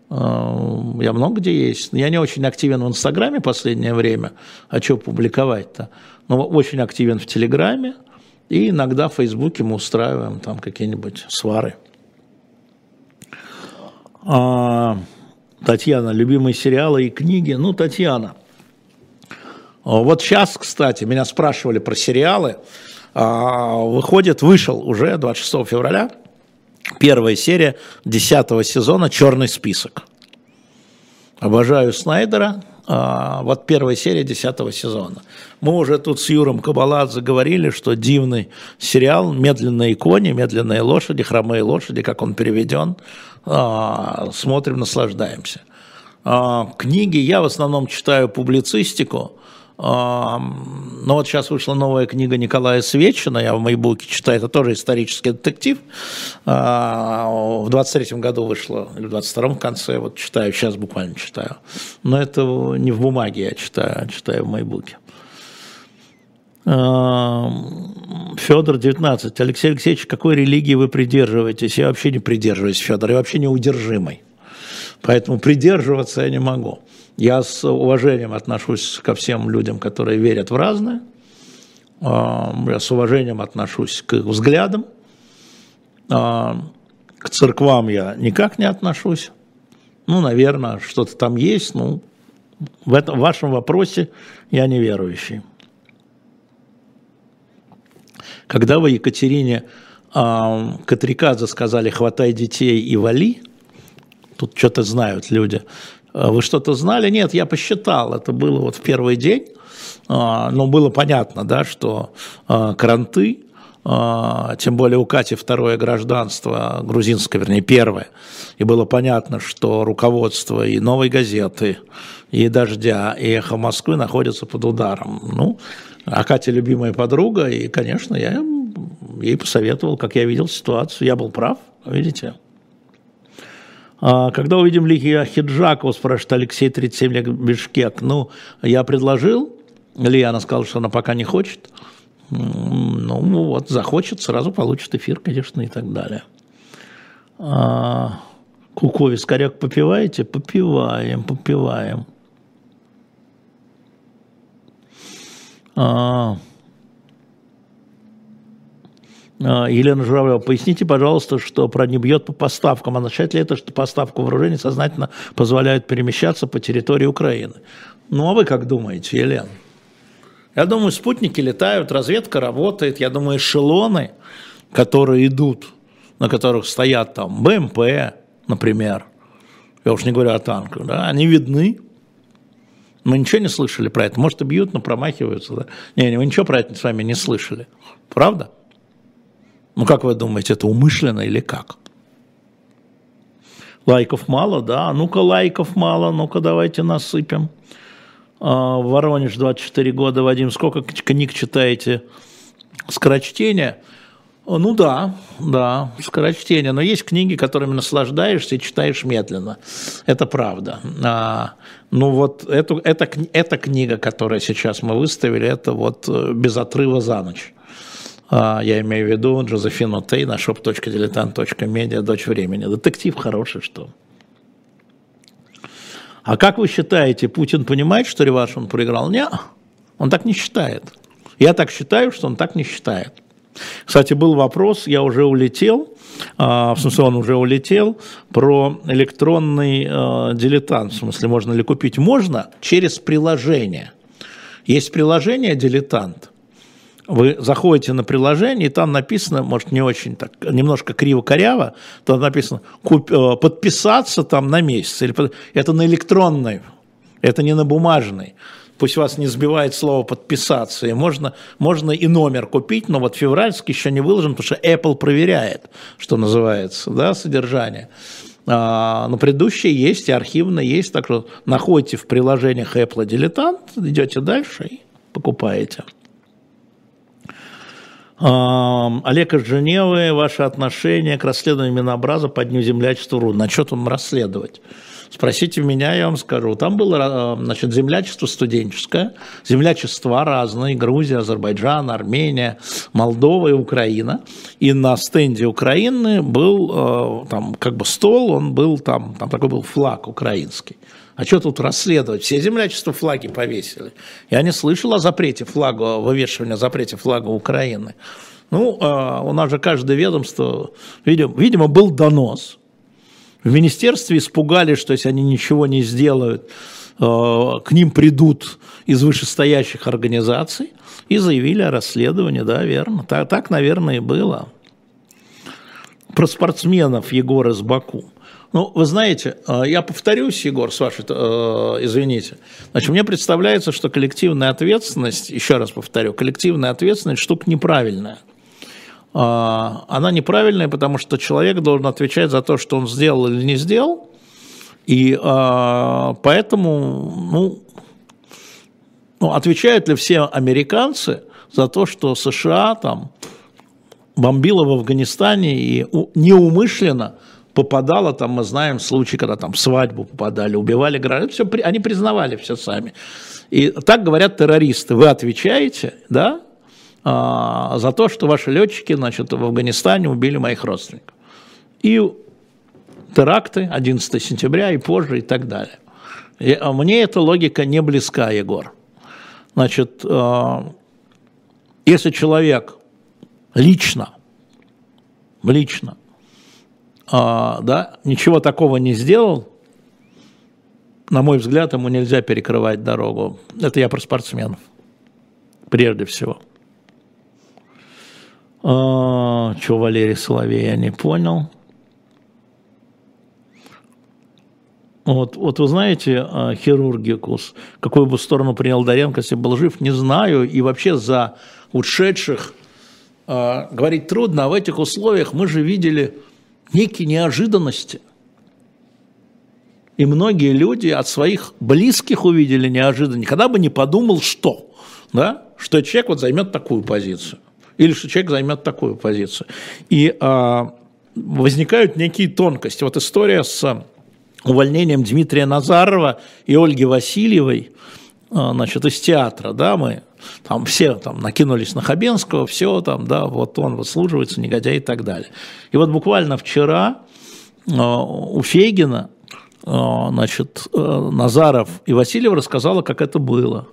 Я много где есть. Я не очень активен в Инстаграме последнее время. А что публиковать-то? Но очень активен в Телеграме. И иногда в Фейсбуке мы устраиваем там какие-нибудь свары. А... Татьяна, любимые сериалы и книги. Ну, Татьяна. Вот сейчас, кстати, меня спрашивали про сериалы. А, выходит, вышел уже 26 февраля первая серия 10 сезона «Черный список». Обожаю Снайдера. А, вот первая серия 10 сезона. Мы уже тут с Юром Кабаладзе говорили, что дивный сериал «Медленные кони», «Медленные лошади», «Хромые лошади», как он переведен. А, смотрим, наслаждаемся. А, книги я в основном читаю публицистику. А, но вот сейчас вышла новая книга Николая Свечина, я в Майбуке читаю, это тоже исторический детектив. В 23 году вышло, или в 22 в конце, вот читаю, сейчас буквально читаю. Но это не в бумаге я читаю, а читаю в Майбуке. Федор 19. Алексей Алексеевич, какой религии вы придерживаетесь? Я вообще не придерживаюсь, Федор, я вообще неудержимый. Поэтому придерживаться я не могу. Я с уважением отношусь ко всем людям, которые верят в разное. Я с уважением отношусь к их взглядам. К церквам я никак не отношусь. Ну, наверное, что-то там есть. Ну, в, этом, в вашем вопросе я неверующий. Когда вы Екатерине э, Катриказа сказали «хватай детей и вали», тут что-то знают люди, а, вы что-то знали? Нет, я посчитал, это было вот в первый день, э, но было понятно, да, что э, кранты, тем более у Кати второе гражданство, грузинское, вернее, первое, и было понятно, что руководство и «Новой газеты», и «Дождя», и «Эхо Москвы» находятся под ударом. Ну, а Катя любимая подруга, и, конечно, я ей посоветовал, как я видел ситуацию. Я был прав, видите. А, когда увидим Лихия Хиджакова, спрашивает Алексей 37 лет Бишкек. Ну, я предложил, Лия, сказала, что она пока не хочет. Ну, вот, захочет, сразу получит эфир, конечно, и так далее. А, Кукови, скоряк попиваете? Попиваем, попиваем. А, Елена Журавлева, поясните, пожалуйста, что про не бьет по поставкам. Означает ли это, что поставку вооружений сознательно позволяют перемещаться по территории Украины? Ну, а вы как думаете, Елена? Я думаю, спутники летают, разведка работает. Я думаю, эшелоны, которые идут, на которых стоят там БМП, например, я уж не говорю о танках, да, они видны, мы ничего не слышали про это. Может, и бьют, но промахиваются. Да? Не, мы ничего про это с вами не слышали. Правда? Ну, как вы думаете, это умышленно или как? Лайков мало, да? Ну-ка, лайков мало, ну-ка, давайте насыпем. А, Воронеж, 24 года. Вадим, сколько книг читаете? Скорочтение – ну да, да, скорочтение. Но есть книги, которыми наслаждаешься и читаешь медленно. Это правда. А, ну вот эту, эта, эта книга, которую сейчас мы выставили, это вот э, «Без отрыва за ночь». А, я имею в виду Джозефину Тей на shop.diletant.media, дочь времени. Детектив хороший, что. А как вы считаете, Путин понимает, что реванш он проиграл? Нет, он так не считает. Я так считаю, что он так не считает. Кстати, был вопрос, я уже улетел, а, в смысле он уже улетел, про электронный э, дилетант, в смысле можно ли купить? Можно через приложение. Есть приложение «Дилетант», вы заходите на приложение, и там написано, может, не очень так, немножко криво-коряво, там написано куп, э, подписаться там на месяц. Или, это на электронной, это не на бумажной пусть вас не сбивает слово подписаться, и можно, можно и номер купить, но вот февральский еще не выложен, потому что Apple проверяет, что называется, да, содержание. А, но предыдущие есть, и архивно есть, так что находите в приложениях Apple дилетант, идете дальше и покупаете. А, Олег из Женевы, ваше отношение к расследованию Минобраза по Дню землячества РУ. На что там расследовать? Спросите меня, я вам скажу. Там было э, значит, землячество студенческое, землячества разные, Грузия, Азербайджан, Армения, Молдова и Украина. И на стенде Украины был э, там как бы стол, он был там, там такой был флаг украинский. А что тут расследовать? Все землячества флаги повесили. Я не слышал о запрете флага, вывешивания запрете флага Украины. Ну, э, у нас же каждое ведомство, видимо, видимо был донос – в министерстве испугались, что если они ничего не сделают, э, к ним придут из вышестоящих организаций и заявили о расследовании, да, верно. Так, так наверное, и было. Про спортсменов Егора из Баку. Ну, вы знаете, э, я повторюсь, Егор, с вашей, э, извините. Значит, мне представляется, что коллективная ответственность, еще раз повторю, коллективная ответственность штука неправильная. А, она неправильная, потому что человек должен отвечать за то, что он сделал или не сделал, и а, поэтому, ну, ну, отвечают ли все американцы за то, что США там бомбила в Афганистане и неумышленно попадала, там мы знаем случаи, когда там свадьбу попадали, убивали граждан, все, они признавали все сами. И так говорят террористы, вы отвечаете, да, а, за то, что ваши летчики значит, в Афганистане убили моих родственников. И теракты 11 сентября и позже и так далее. И, а мне эта логика не близка, Егор. Значит, э, если человек лично, лично, э, да, ничего такого не сделал, на мой взгляд, ему нельзя перекрывать дорогу. Это я про спортсменов, прежде всего. А, что Валерий Соловей, я не понял. Вот, вот вы знаете, а, хирургикус, какую бы сторону принял Доренко, если был жив, не знаю. И вообще за ушедших э, говорить трудно, а в этих условиях мы же видели некие неожиданности. И многие люди от своих близких увидели неожиданно. Никогда бы не подумал, что, да, что человек вот займет такую позицию или что человек займет такую позицию. И а, возникают некие тонкости. Вот история с увольнением Дмитрия Назарова и Ольги Васильевой, значит, из театра, да, мы там все там накинулись на Хабенского, все там, да, вот он выслуживается, негодяй и так далее. И вот буквально вчера а, у Фейгина, а, значит, Назаров и Васильев рассказала, как это было.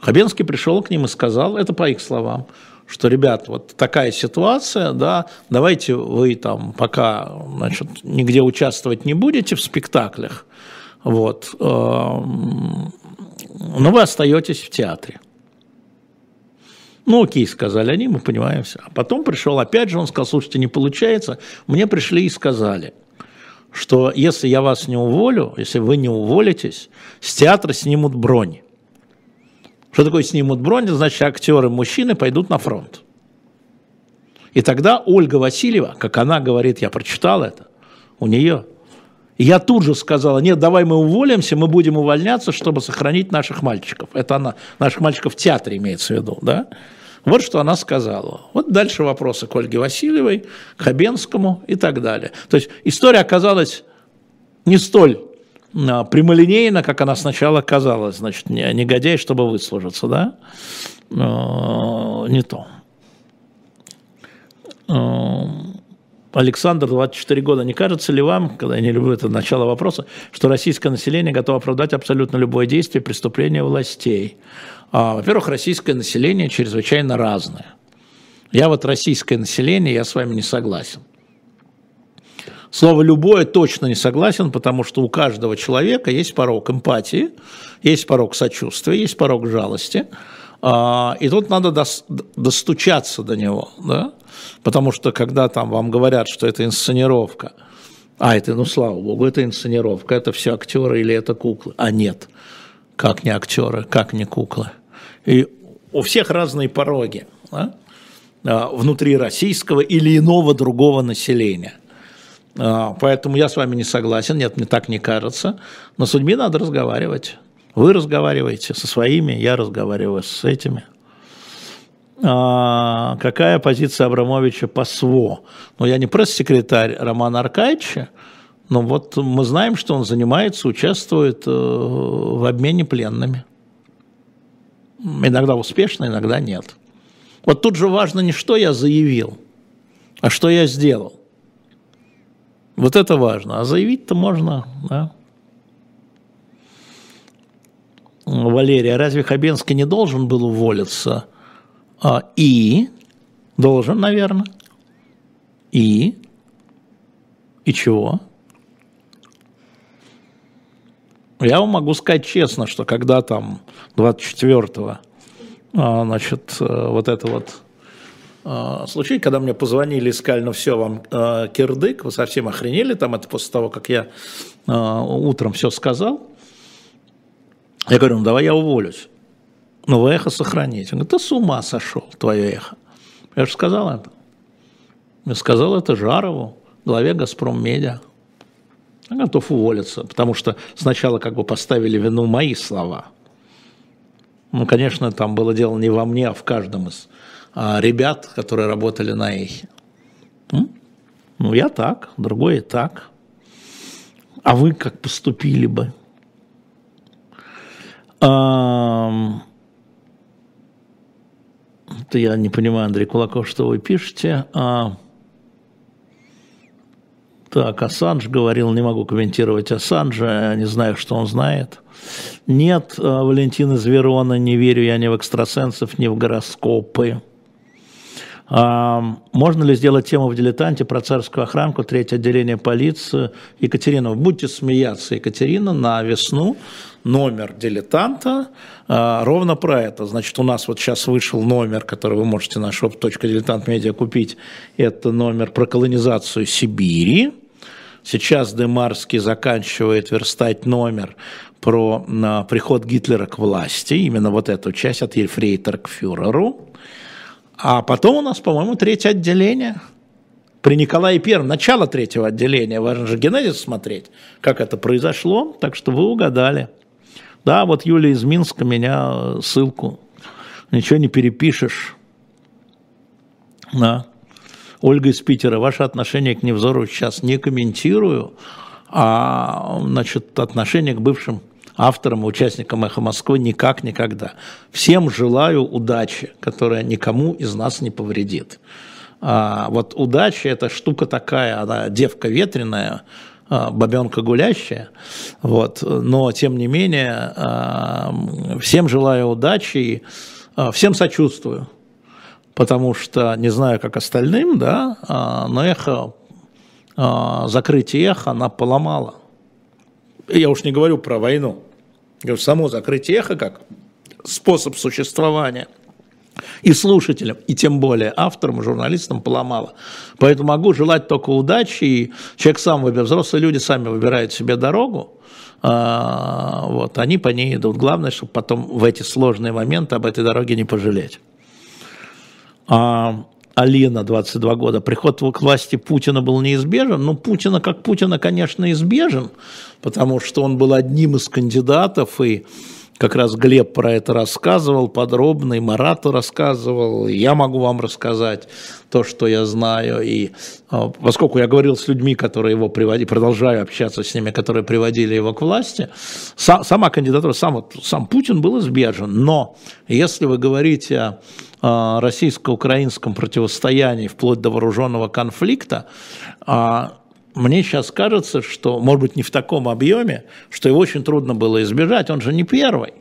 Хабенский пришел к ним и сказал, это по их словам, что, ребят, вот такая ситуация, да, давайте вы там пока, значит, нигде участвовать не будете в спектаклях, вот, но вы остаетесь в театре. Ну, окей, сказали они, мы понимаем все. А потом пришел, опять же, он сказал, слушайте, не получается. Мне пришли и сказали, что если я вас не уволю, если вы не уволитесь, с театра снимут бронь. Что такое снимут бронь? Значит, актеры мужчины пойдут на фронт. И тогда Ольга Васильева, как она говорит, я прочитал это, у нее. Я тут же сказала, нет, давай мы уволимся, мы будем увольняться, чтобы сохранить наших мальчиков. Это она, наших мальчиков в театре имеется в виду, да? Вот что она сказала. Вот дальше вопросы к Ольге Васильевой, к Хабенскому и так далее. То есть история оказалась не столь а, прямолинейно, как она сначала казалась, значит, негодяй, чтобы выслужиться, да, а, не то. Александр, 24 года. Не кажется ли вам, когда я не люблю это начало вопроса, что российское население готово оправдать абсолютно любое действие преступления властей? А, во-первых, российское население чрезвычайно разное. Я вот российское население, я с вами не согласен. Слово «любое» точно не согласен, потому что у каждого человека есть порог эмпатии, есть порог сочувствия, есть порог жалости. А, и тут надо достучаться до него, да? Потому что когда там вам говорят, что это инсценировка, а это, ну слава богу, это инсценировка, это все актеры или это куклы, а нет, как не актеры, как не куклы. И у всех разные пороги да? А, внутри российского или иного другого населения. А, поэтому я с вами не согласен, нет, мне так не кажется. Но с людьми надо разговаривать. Вы разговариваете со своими, я разговариваю с этими. А, какая позиция Абрамовича по СВО? Ну, я не пресс-секретарь Романа Аркадьевича, но вот мы знаем, что он занимается, участвует э, в обмене пленными. Иногда успешно, иногда нет. Вот тут же важно не что я заявил, а что я сделал. Вот это важно. А заявить-то можно, да. Валерия, разве Хабенский не должен был уволиться? А, и должен, наверное. И и чего? Я вам могу сказать честно, что когда там 24-го, а, значит, э, вот это вот а, случай, когда мне позвонили и сказали, ну все, вам кирдык, вы совсем охренели, там это после того, как я утром все сказал. Я говорю, ну давай я уволюсь. Но вы эхо сохраните. Он говорит, ты с ума сошел, твое эхо. Я же сказал это. Я сказал это Жарову, главе «Газпром Медиа». Я готов уволиться, потому что сначала как бы поставили вину мои слова. Ну, конечно, там было дело не во мне, а в каждом из а, ребят, которые работали на эхе. Ну, я так, другой и так. А вы как поступили бы? Это я не понимаю, Андрей Кулаков, что вы пишете. А... Так, Ассанж говорил, не могу комментировать Ассанжа, не знаю, что он знает. Нет, а, Валентина Зверона, не верю я ни в экстрасенсов, ни в гороскопы. А, можно ли сделать тему в «Дилетанте» про царскую охранку, третье отделение полиции? Екатерина, будьте смеяться, Екатерина, на весну номер «Дилетанта» а, ровно про это. Значит, у нас вот сейчас вышел номер, который вы можете на shop.diletant.media купить. Это номер про колонизацию Сибири. Сейчас Демарский заканчивает верстать номер про на, приход Гитлера к власти, именно вот эту часть от Ельфрейтера к фюреру. А потом у нас, по-моему, третье отделение. При Николае Первом, начало третьего отделения, важно же генезис смотреть, как это произошло, так что вы угадали. Да, вот Юлия из Минска меня ссылку, ничего не перепишешь. Да. Ольга из Питера, ваше отношение к Невзору сейчас не комментирую, а значит, отношение к бывшим автором и участником «Эхо Москвы» никак никогда. Всем желаю удачи, которая никому из нас не повредит. А, вот удача – это штука такая, она девка ветреная, а, бабенка гулящая, вот, но тем не менее а, всем желаю удачи и а, всем сочувствую, потому что не знаю, как остальным, да, но эхо, закрытие эхо она поломала. Я уж не говорю про войну. Говорю, само закрытие эхо как способ существования и слушателям, и тем более авторам, журналистам поломало. Поэтому могу желать только удачи, и человек сам выбирает, взрослые люди сами выбирают себе дорогу, а, вот, они по ней идут. Главное, чтобы потом в эти сложные моменты об этой дороге не пожалеть. Алина, 22 года, приход к власти Путина был неизбежен. Ну, Путина как Путина, конечно, избежен, потому что он был одним из кандидатов, и как раз Глеб про это рассказывал подробно, и Марату рассказывал, и я могу вам рассказать то, что я знаю. И а, поскольку я говорил с людьми, которые его приводили, продолжаю общаться с ними, которые приводили его к власти, сама кандидатура, сам, сам Путин был избежен. Но если вы говорите о российско-украинском противостоянии вплоть до вооруженного конфликта, а, мне сейчас кажется, что, может быть, не в таком объеме, что его очень трудно было избежать. Он же не первый.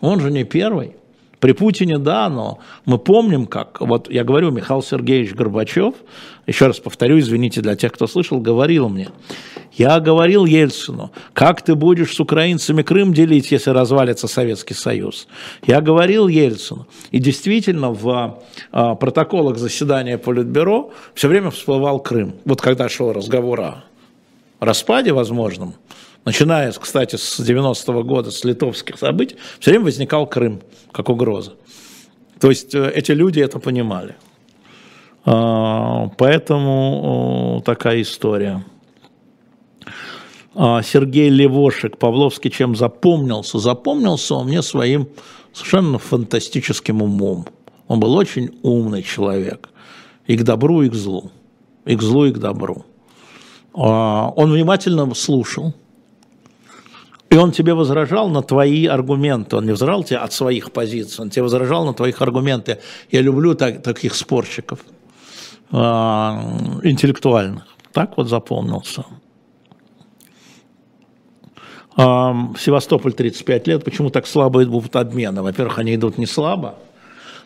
Он же не первый. При Путине, да, но мы помним, как, вот я говорю, Михаил Сергеевич Горбачев, еще раз повторю, извините для тех, кто слышал, говорил мне, я говорил Ельцину, как ты будешь с украинцами Крым делить, если развалится Советский Союз? Я говорил Ельцину. И действительно в а, протоколах заседания Политбюро все время всплывал Крым. Вот когда шел разговор о распаде возможном, начиная, кстати, с 90-го года, с литовских событий, все время возникал Крым как угроза. То есть э, эти люди это понимали. А, поэтому такая история. А, Сергей Левошек, Павловский, чем запомнился? Запомнился он мне своим совершенно фантастическим умом. Он был очень умный человек. И к добру, и к злу. И к злу, и к добру. А, он внимательно слушал. И он тебе возражал на твои аргументы. Он не возражал тебе от своих позиций, он тебе возражал на твоих аргументы. Я люблю так, таких спорщиков а, интеллектуальных. Так вот запомнился. Севастополь 35 лет. Почему так слабо идут обмены? Во-первых, они идут не слабо,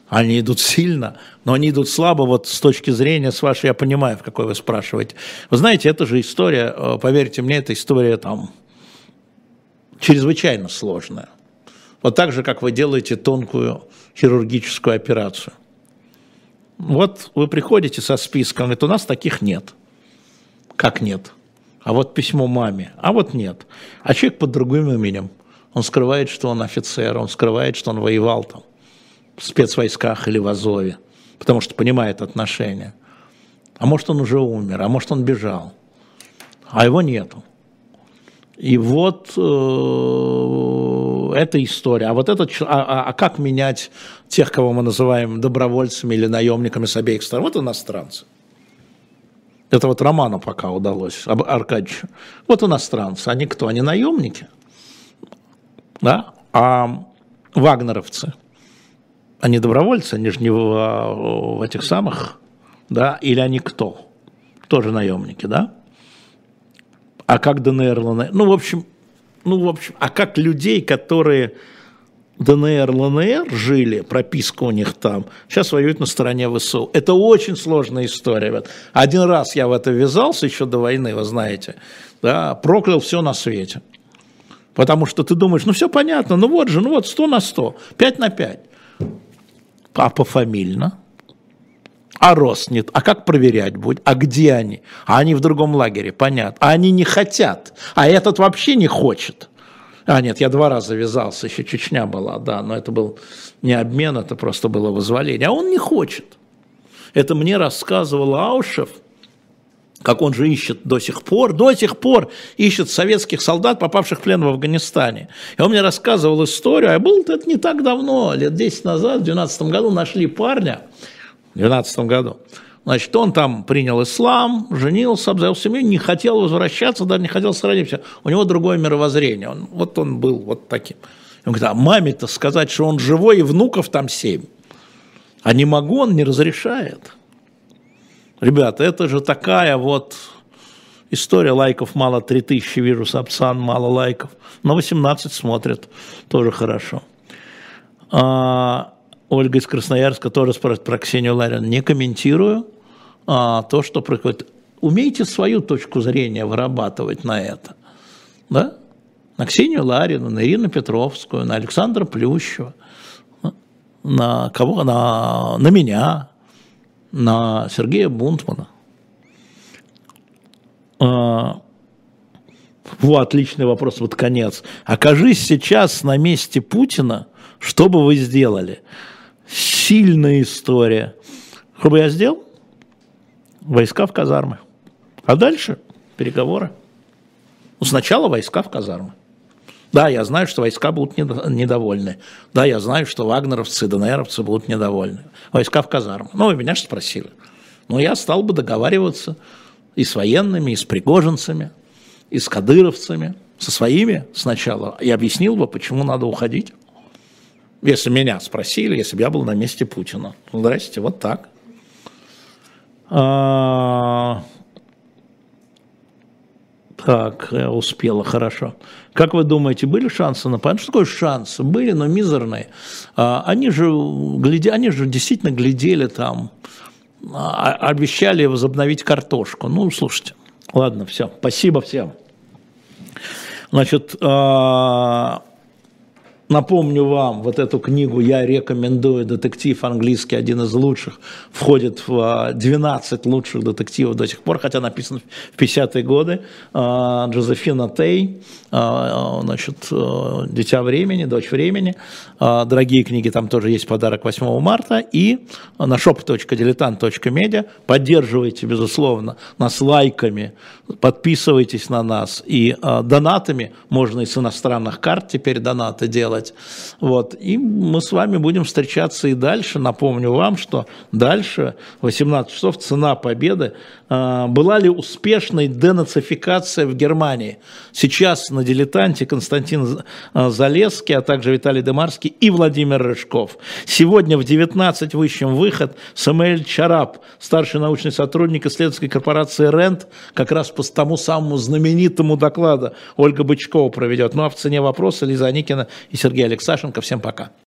они идут сильно, но они идут слабо вот с точки зрения, с вашей, я понимаю, в какой вы спрашиваете. Вы знаете, это же история, э, поверьте мне, это история там чрезвычайно сложная. Вот так же, как вы делаете тонкую хирургическую операцию. Вот вы приходите со списком, говорит, у нас таких нет. Как нет? А вот письмо маме, а вот нет. А человек под другим именем, он скрывает, что он офицер, он скрывает, что он воевал там в спецвойсках или в Азове, потому что понимает отношения. А может, он уже умер, а может, он бежал, а его нету. И вот э, эта история. А вот это, а, а, а как менять тех, кого мы называем добровольцами или наемниками с обеих сторон? Вот иностранцы. Это вот Роману пока удалось, Аркадьевичу. Вот иностранцы, они кто? Они наемники, да? А вагнеровцы, они добровольцы, они же не в, в этих самых, да? Или они кто? Тоже наемники, да? А как ДНР, ЛНР? Ну, в общем, ну, в общем, а как людей, которые ДНР, ЛНР жили, прописка у них там, сейчас воюют на стороне ВСУ. Это очень сложная история. Ребят. Один раз я в это ввязался еще до войны, вы знаете, да, проклял все на свете. Потому что ты думаешь, ну все понятно, ну вот же, ну вот 100 на 100, 5 на 5. А пофамильно? А рост нет. А как проверять будет? А где они? А они в другом лагере, понятно. А они не хотят. А этот вообще не хочет. А, нет, я два раза вязался, еще Чечня была, да, но это был не обмен, это просто было вызволение. А он не хочет. Это мне рассказывал Аушев, как он же ищет до сих пор, до сих пор ищет советских солдат, попавших в плен в Афганистане. И он мне рассказывал историю, а был это не так давно, лет 10 назад, в 2012 году нашли парня, в 2012 году, Значит, он там принял ислам, женился, обзавел семью, не хотел возвращаться, даже не хотел сохранить все. У него другое мировоззрение. Он, вот он был вот таким. Он говорит, а маме-то сказать, что он живой, и внуков там семь. А не могу, он не разрешает. Ребята, это же такая вот история. Лайков мало, 3000 вижу, Сапсан мало лайков. На 18 смотрят, тоже хорошо. А, Ольга из Красноярска тоже спрашивает про Ксению Ларин. Не комментирую а, то, что происходит. Умейте свою точку зрения вырабатывать на это. Да? На Ксению Ларину, на Ирину Петровскую, на Александра Плющева, на кого? На, на меня, на Сергея Бунтмана. А, вот, отличный вопрос, вот конец. Окажись сейчас на месте Путина, что бы вы сделали? Сильная история. Что бы я сделал? Войска в казармы. А дальше переговоры. Ну, сначала войска в казармы. Да, я знаю, что войска будут недовольны. Да, я знаю, что вагнеровцы, ДНРовцы будут недовольны. Войска в казармы. Ну, вы меня же спросили. Ну, я стал бы договариваться и с военными, и с пригожинцами, и с кадыровцами, со своими сначала, и объяснил бы, почему надо уходить. Если меня спросили, если бы я был на месте Путина. Здрасте, вот так. А, так, я успела, хорошо. Как вы думаете, были шансы на победу? Что такое шансы? Были, но мизерные. А, они же, гляди, они же действительно глядели там, а, обещали возобновить картошку. Ну, слушайте, ладно, все, спасибо всем. Значит, а, Напомню вам, вот эту книгу я рекомендую, детектив английский, один из лучших, входит в 12 лучших детективов до сих пор, хотя написан в 50-е годы, Джозефина Тей, значит, «Дитя времени», «Дочь времени», дорогие книги, там тоже есть подарок 8 марта, и на shop.diletant.media поддерживайте, безусловно, нас лайками, подписывайтесь на нас, и донатами, можно и с иностранных карт теперь донаты делать, делать. Вот. И мы с вами будем встречаться и дальше. Напомню вам, что дальше, 18 часов, цена победы. А, была ли успешной денацификация в Германии? Сейчас на дилетанте Константин а, Залесский, а также Виталий Демарский и Владимир Рыжков. Сегодня в 19 высшем выход Самуэль Чарап, старший научный сотрудник исследовательской корпорации РЕНТ, как раз по тому самому знаменитому докладу Ольга Бычкова проведет. Ну а в цене вопроса Лиза Аникина и Сергей Алексашенко. Всем пока.